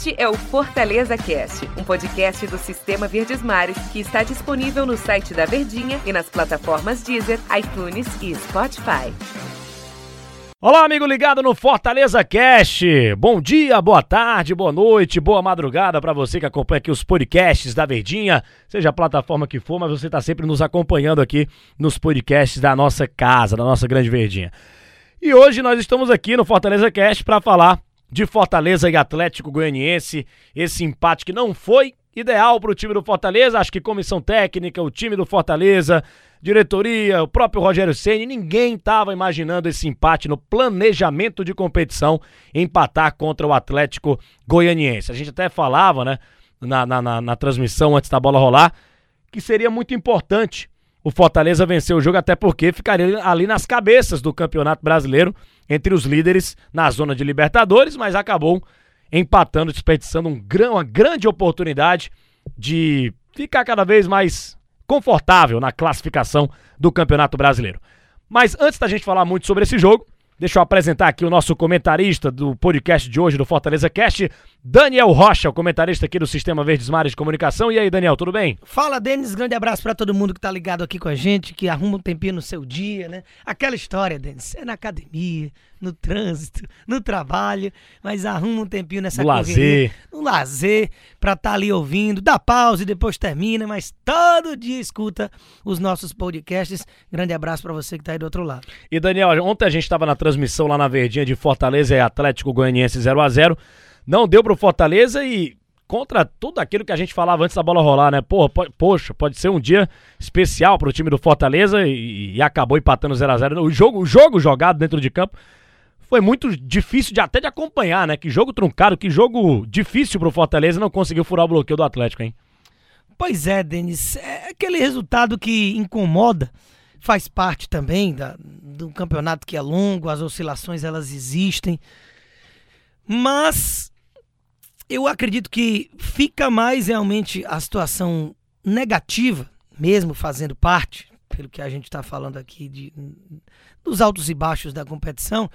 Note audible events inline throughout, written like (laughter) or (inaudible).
Este é o Fortaleza Cast, um podcast do Sistema Verdes Mares que está disponível no site da Verdinha e nas plataformas Deezer, iTunes e Spotify. Olá, amigo ligado no Fortaleza Cast. Bom dia, boa tarde, boa noite, boa madrugada para você que acompanha aqui os podcasts da Verdinha, seja a plataforma que for, mas você está sempre nos acompanhando aqui nos podcasts da nossa casa, da nossa Grande Verdinha. E hoje nós estamos aqui no Fortaleza Cast para falar de Fortaleza e Atlético Goianiense. Esse empate que não foi ideal para o time do Fortaleza. Acho que comissão técnica, o time do Fortaleza, diretoria, o próprio Rogério Ceni, ninguém estava imaginando esse empate no planejamento de competição, empatar contra o Atlético Goianiense. A gente até falava, né, na, na, na, na transmissão antes da bola rolar, que seria muito importante o Fortaleza vencer o jogo, até porque ficaria ali nas cabeças do Campeonato Brasileiro entre os líderes na zona de Libertadores, mas acabou empatando, desperdiçando um, uma grande oportunidade de ficar cada vez mais confortável na classificação do Campeonato Brasileiro. Mas antes da gente falar muito sobre esse jogo, Deixa eu apresentar aqui o nosso comentarista do podcast de hoje do Fortaleza Cast, Daniel Rocha, o comentarista aqui do Sistema Verdes Mares de Comunicação. E aí, Daniel, tudo bem? Fala, Denis. Grande abraço para todo mundo que tá ligado aqui com a gente, que arruma um tempinho no seu dia, né? Aquela história, Denis, é na academia, no trânsito, no trabalho, mas arruma um tempinho nessa no lazer. no lazer, pra estar tá ali ouvindo, dá pausa e depois termina, mas todo dia escuta os nossos podcasts. Grande abraço para você que tá aí do outro lado. E Daniel, ontem a gente tava na transmissão lá na Verdinha de Fortaleza e Atlético Goianiense 0 a 0 Não deu pro Fortaleza e contra tudo aquilo que a gente falava antes da bola rolar, né? Porra, pode, poxa, pode ser um dia especial pro time do Fortaleza e, e acabou empatando 0 a 0 O jogo, o jogo jogado dentro de campo foi muito difícil de até de acompanhar, né? Que jogo truncado, que jogo difícil pro Fortaleza não conseguiu furar o bloqueio do Atlético, hein? Pois é, Denis. É aquele resultado que incomoda, faz parte também da, do campeonato que é longo, as oscilações elas existem. Mas eu acredito que fica mais realmente a situação negativa, mesmo fazendo parte, pelo que a gente está falando aqui, de, dos altos e baixos da competição,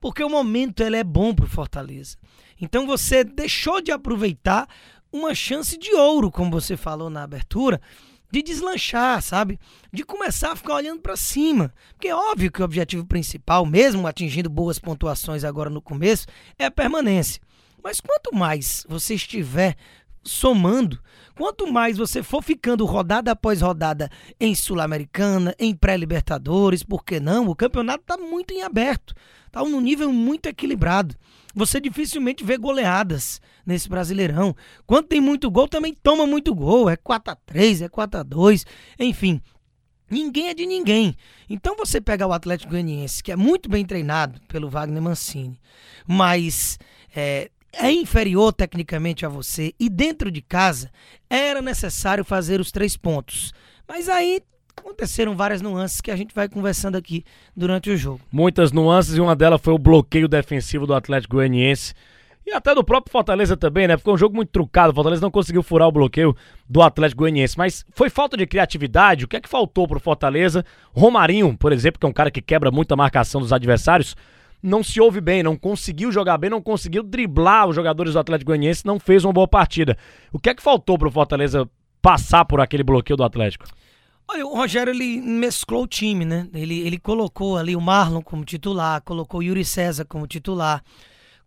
porque o momento ele é bom para o Fortaleza. Então você deixou de aproveitar uma chance de ouro, como você falou na abertura, de deslanchar, sabe? De começar a ficar olhando para cima. Porque é óbvio que o objetivo principal, mesmo atingindo boas pontuações agora no começo, é a permanência. Mas quanto mais você estiver somando, quanto mais você for ficando rodada após rodada em Sul-Americana, em pré-Libertadores, por que não? O campeonato está muito em aberto, está num nível muito equilibrado. Você dificilmente vê goleadas nesse Brasileirão. Quando tem muito gol, também toma muito gol. É 4 a 3 é 4 a 2 enfim. Ninguém é de ninguém. Então você pega o Atlético Goianiense, que é muito bem treinado pelo Wagner Mancini, mas é, é inferior tecnicamente a você e dentro de casa era necessário fazer os três pontos. Mas aí aconteceram várias nuances que a gente vai conversando aqui durante o jogo. Muitas nuances e uma delas foi o bloqueio defensivo do Atlético Goianiense. E até do próprio Fortaleza também, né? Ficou um jogo muito trucado. O Fortaleza não conseguiu furar o bloqueio do Atlético Goianiense. Mas foi falta de criatividade? O que é que faltou pro Fortaleza? Romarinho, por exemplo, que é um cara que quebra muito a marcação dos adversários, não se ouve bem, não conseguiu jogar bem, não conseguiu driblar os jogadores do Atlético Goianiense, não fez uma boa partida. O que é que faltou pro Fortaleza passar por aquele bloqueio do Atlético? Olha, o Rogério ele mesclou o time, né? Ele, ele colocou ali o Marlon como titular, colocou o Yuri César como titular,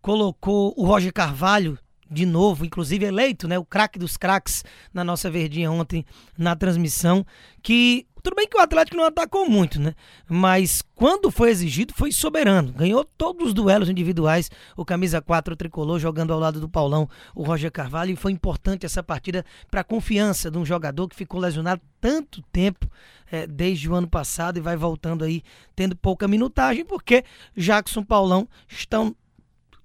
colocou o Roger Carvalho de novo, inclusive eleito, né, o craque dos craques na nossa verdinha ontem na transmissão, que tudo bem que o Atlético não atacou muito, né? Mas quando foi exigido, foi soberano. Ganhou todos os duelos individuais. O camisa 4 tricolor jogando ao lado do Paulão, o Roger Carvalho. E foi importante essa partida para a confiança de um jogador que ficou lesionado tanto tempo é, desde o ano passado e vai voltando aí, tendo pouca minutagem, porque Jackson Paulão estão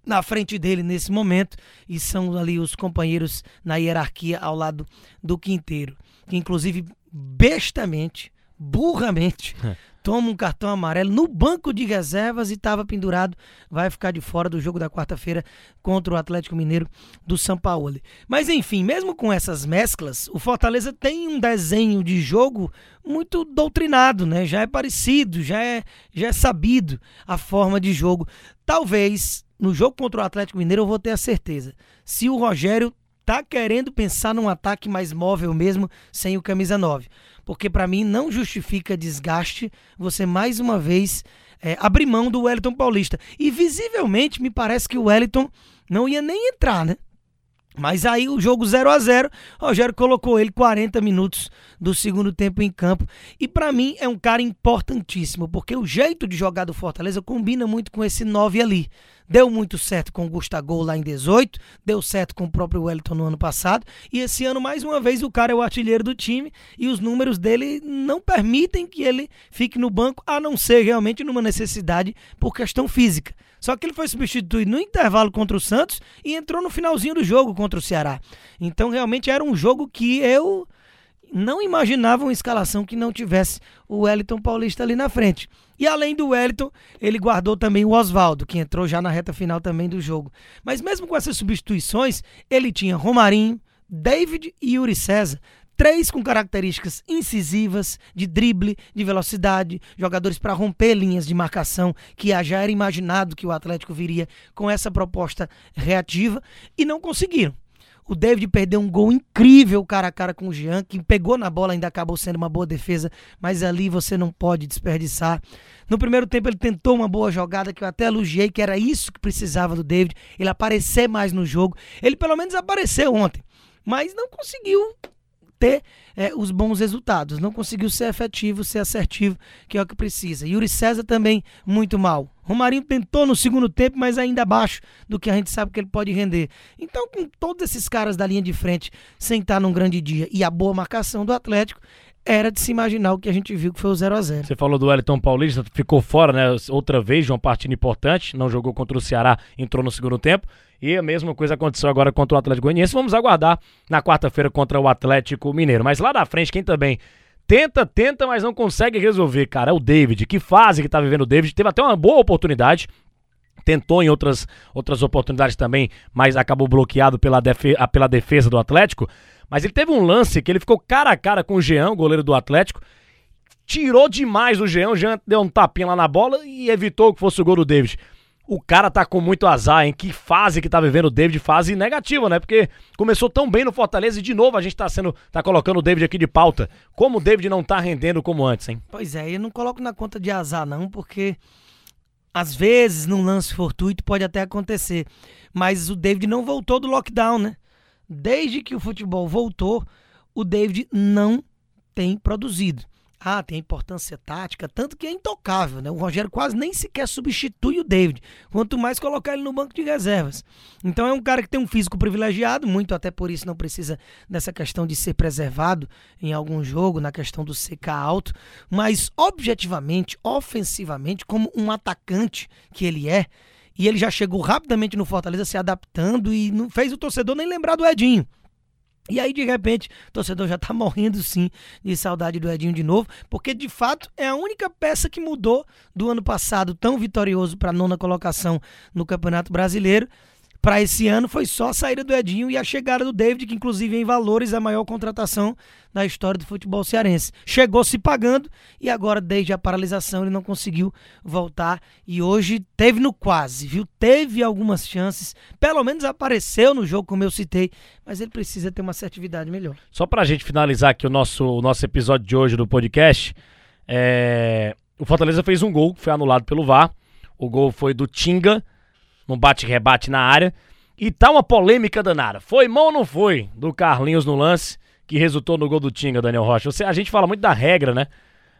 na frente dele nesse momento e são ali os companheiros na hierarquia ao lado do Quinteiro, que inclusive bestamente, burramente, é. toma um cartão amarelo no banco de reservas e estava pendurado, vai ficar de fora do jogo da quarta-feira contra o Atlético Mineiro do São Paulo. Mas enfim, mesmo com essas mesclas, o Fortaleza tem um desenho de jogo muito doutrinado, né? Já é parecido, já é, já é sabido a forma de jogo. Talvez no jogo contra o Atlético Mineiro, eu vou ter a certeza. Se o Rogério tá querendo pensar num ataque mais móvel mesmo, sem o camisa 9. Porque para mim não justifica desgaste você mais uma vez é, abrir mão do Wellington Paulista. E visivelmente me parece que o Wellington não ia nem entrar, né? Mas aí o jogo 0 a 0 Rogério colocou ele 40 minutos do segundo tempo em campo. E para mim é um cara importantíssimo, porque o jeito de jogar do Fortaleza combina muito com esse 9 ali. Deu muito certo com o Gustavo lá em 18, deu certo com o próprio Wellington no ano passado. E esse ano, mais uma vez, o cara é o artilheiro do time e os números dele não permitem que ele fique no banco, a não ser realmente numa necessidade por questão física. Só que ele foi substituído no intervalo contra o Santos e entrou no finalzinho do jogo contra o Ceará. Então realmente era um jogo que eu não imaginava uma escalação que não tivesse o Wellington Paulista ali na frente. E além do Wellington, ele guardou também o Oswaldo, que entrou já na reta final também do jogo. Mas mesmo com essas substituições, ele tinha Romarinho, David e Yuri César, Três com características incisivas, de drible, de velocidade, jogadores para romper linhas de marcação, que já era imaginado que o Atlético viria com essa proposta reativa, e não conseguiram. O David perdeu um gol incrível cara a cara com o Jean, que pegou na bola, ainda acabou sendo uma boa defesa, mas ali você não pode desperdiçar. No primeiro tempo ele tentou uma boa jogada que eu até elogiei, que era isso que precisava do David, ele aparecer mais no jogo. Ele pelo menos apareceu ontem, mas não conseguiu ter é, os bons resultados. Não conseguiu ser efetivo, ser assertivo, que é o que precisa. Yuri César também muito mal. Romarinho tentou no segundo tempo, mas ainda abaixo do que a gente sabe que ele pode render. Então, com todos esses caras da linha de frente sem estar num grande dia e a boa marcação do Atlético, era de se imaginar o que a gente viu que foi o 0 a 0 Você falou do Wellington Paulista, ficou fora, né? Outra vez de uma partida importante, não jogou contra o Ceará, entrou no segundo tempo. E a mesma coisa aconteceu agora contra o Atlético Goianiense. Vamos aguardar na quarta-feira contra o Atlético Mineiro. Mas lá na frente, quem também tenta, tenta, mas não consegue resolver, cara, é o David. Que fase que tá vivendo o David. Teve até uma boa oportunidade. Tentou em outras, outras oportunidades também, mas acabou bloqueado pela, defe pela defesa do Atlético. Mas ele teve um lance que ele ficou cara a cara com o Jean, goleiro do Atlético. Tirou demais o Jean. O Jean deu um tapinha lá na bola e evitou que fosse o gol do David. O cara tá com muito azar, em que fase que tá vivendo o David, fase negativa, né? Porque começou tão bem no Fortaleza e de novo a gente tá sendo tá colocando o David aqui de pauta. Como o David não tá rendendo como antes, hein? Pois é, eu não coloco na conta de azar não, porque às vezes num lance fortuito pode até acontecer, mas o David não voltou do lockdown, né? Desde que o futebol voltou, o David não tem produzido. Ah, tem importância tática, tanto que é intocável, né? O Rogério quase nem sequer substitui o David, quanto mais colocar ele no banco de reservas. Então é um cara que tem um físico privilegiado, muito até por isso não precisa dessa questão de ser preservado em algum jogo, na questão do CK alto, mas objetivamente, ofensivamente, como um atacante que ele é, e ele já chegou rapidamente no Fortaleza se adaptando e não fez o torcedor nem lembrar do Edinho. E aí, de repente, o torcedor já tá (laughs) morrendo sim de saudade do Edinho de novo, porque de fato é a única peça que mudou do ano passado, tão vitorioso para nona colocação no Campeonato Brasileiro, para esse ano foi só a saída do Edinho e a chegada do David, que inclusive em valores é a maior contratação da história do futebol cearense. Chegou se pagando e agora desde a paralisação ele não conseguiu voltar e hoje teve no quase, viu? Teve algumas chances, pelo menos apareceu no jogo como eu citei, mas ele precisa ter uma assertividade melhor. Só para a gente finalizar aqui o nosso, o nosso episódio de hoje do podcast, é... o Fortaleza fez um gol que foi anulado pelo VAR. O gol foi do Tinga no bate-rebate na área. E tá uma polêmica danada. Foi mão ou não foi do Carlinhos no lance que resultou no gol do Tinga, Daniel Rocha? Você, a gente fala muito da regra, né?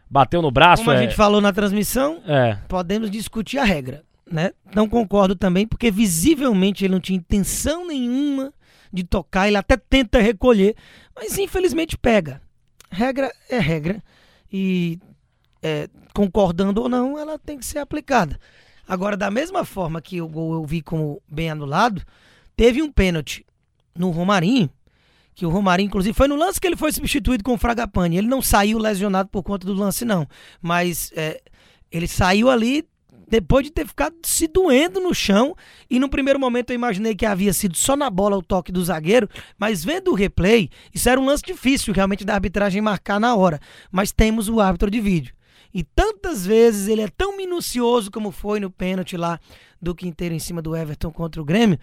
Bateu no braço. Como é... a gente falou na transmissão, é. podemos discutir a regra. Né? Não concordo também, porque visivelmente ele não tinha intenção nenhuma de tocar, ele até tenta recolher, mas infelizmente pega. Regra é regra. E é, concordando ou não, ela tem que ser aplicada. Agora, da mesma forma que o gol eu vi como bem anulado, teve um pênalti no Romarinho, que o Romarinho, inclusive, foi no lance que ele foi substituído com o Fragapane. Ele não saiu lesionado por conta do lance, não. Mas é, ele saiu ali depois de ter ficado se doendo no chão. E no primeiro momento eu imaginei que havia sido só na bola o toque do zagueiro. Mas vendo o replay, isso era um lance difícil realmente da arbitragem marcar na hora. Mas temos o árbitro de vídeo. E tantas vezes ele é tão minucioso como foi no pênalti lá do Quinteiro em cima do Everton contra o Grêmio,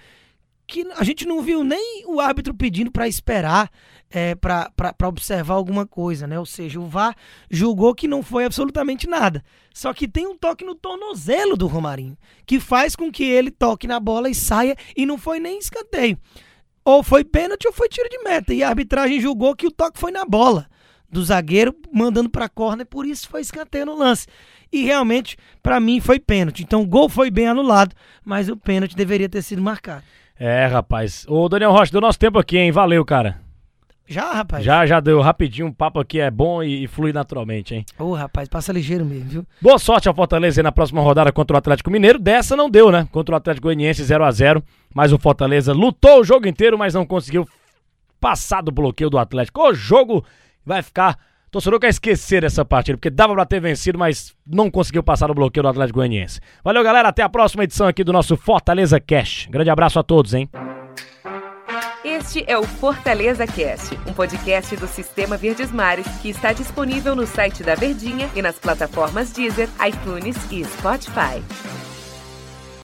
que a gente não viu nem o árbitro pedindo para esperar, é, para observar alguma coisa, né? Ou seja, o VAR julgou que não foi absolutamente nada. Só que tem um toque no tornozelo do Romarinho, que faz com que ele toque na bola e saia, e não foi nem escanteio. Ou foi pênalti ou foi tiro de meta. E a arbitragem julgou que o toque foi na bola do zagueiro, mandando para corner, por isso foi escanteio no lance. E realmente, para mim, foi pênalti. Então o gol foi bem anulado, mas o pênalti deveria ter sido marcado. É, rapaz. Ô, Daniel Rocha, deu nosso tempo aqui, hein? Valeu, cara. Já, rapaz? Já, já deu. Rapidinho, o papo aqui é bom e, e flui naturalmente, hein? Ô, rapaz, passa ligeiro mesmo, viu? Boa sorte ao Fortaleza aí na próxima rodada contra o Atlético Mineiro. Dessa não deu, né? Contra o Atlético Goianiense 0 a 0 Mas o Fortaleza lutou o jogo inteiro, mas não conseguiu passar do bloqueio do Atlético. O jogo vai ficar torcedor quer esquecer essa partida, porque dava pra ter vencido, mas não conseguiu passar o bloqueio do Atlético Goianiense. Valeu, galera. Até a próxima edição aqui do nosso Fortaleza Cash. Grande abraço a todos, hein? Este é o Fortaleza Cast, um podcast do Sistema Verdes Mares que está disponível no site da Verdinha e nas plataformas Deezer, iTunes e Spotify.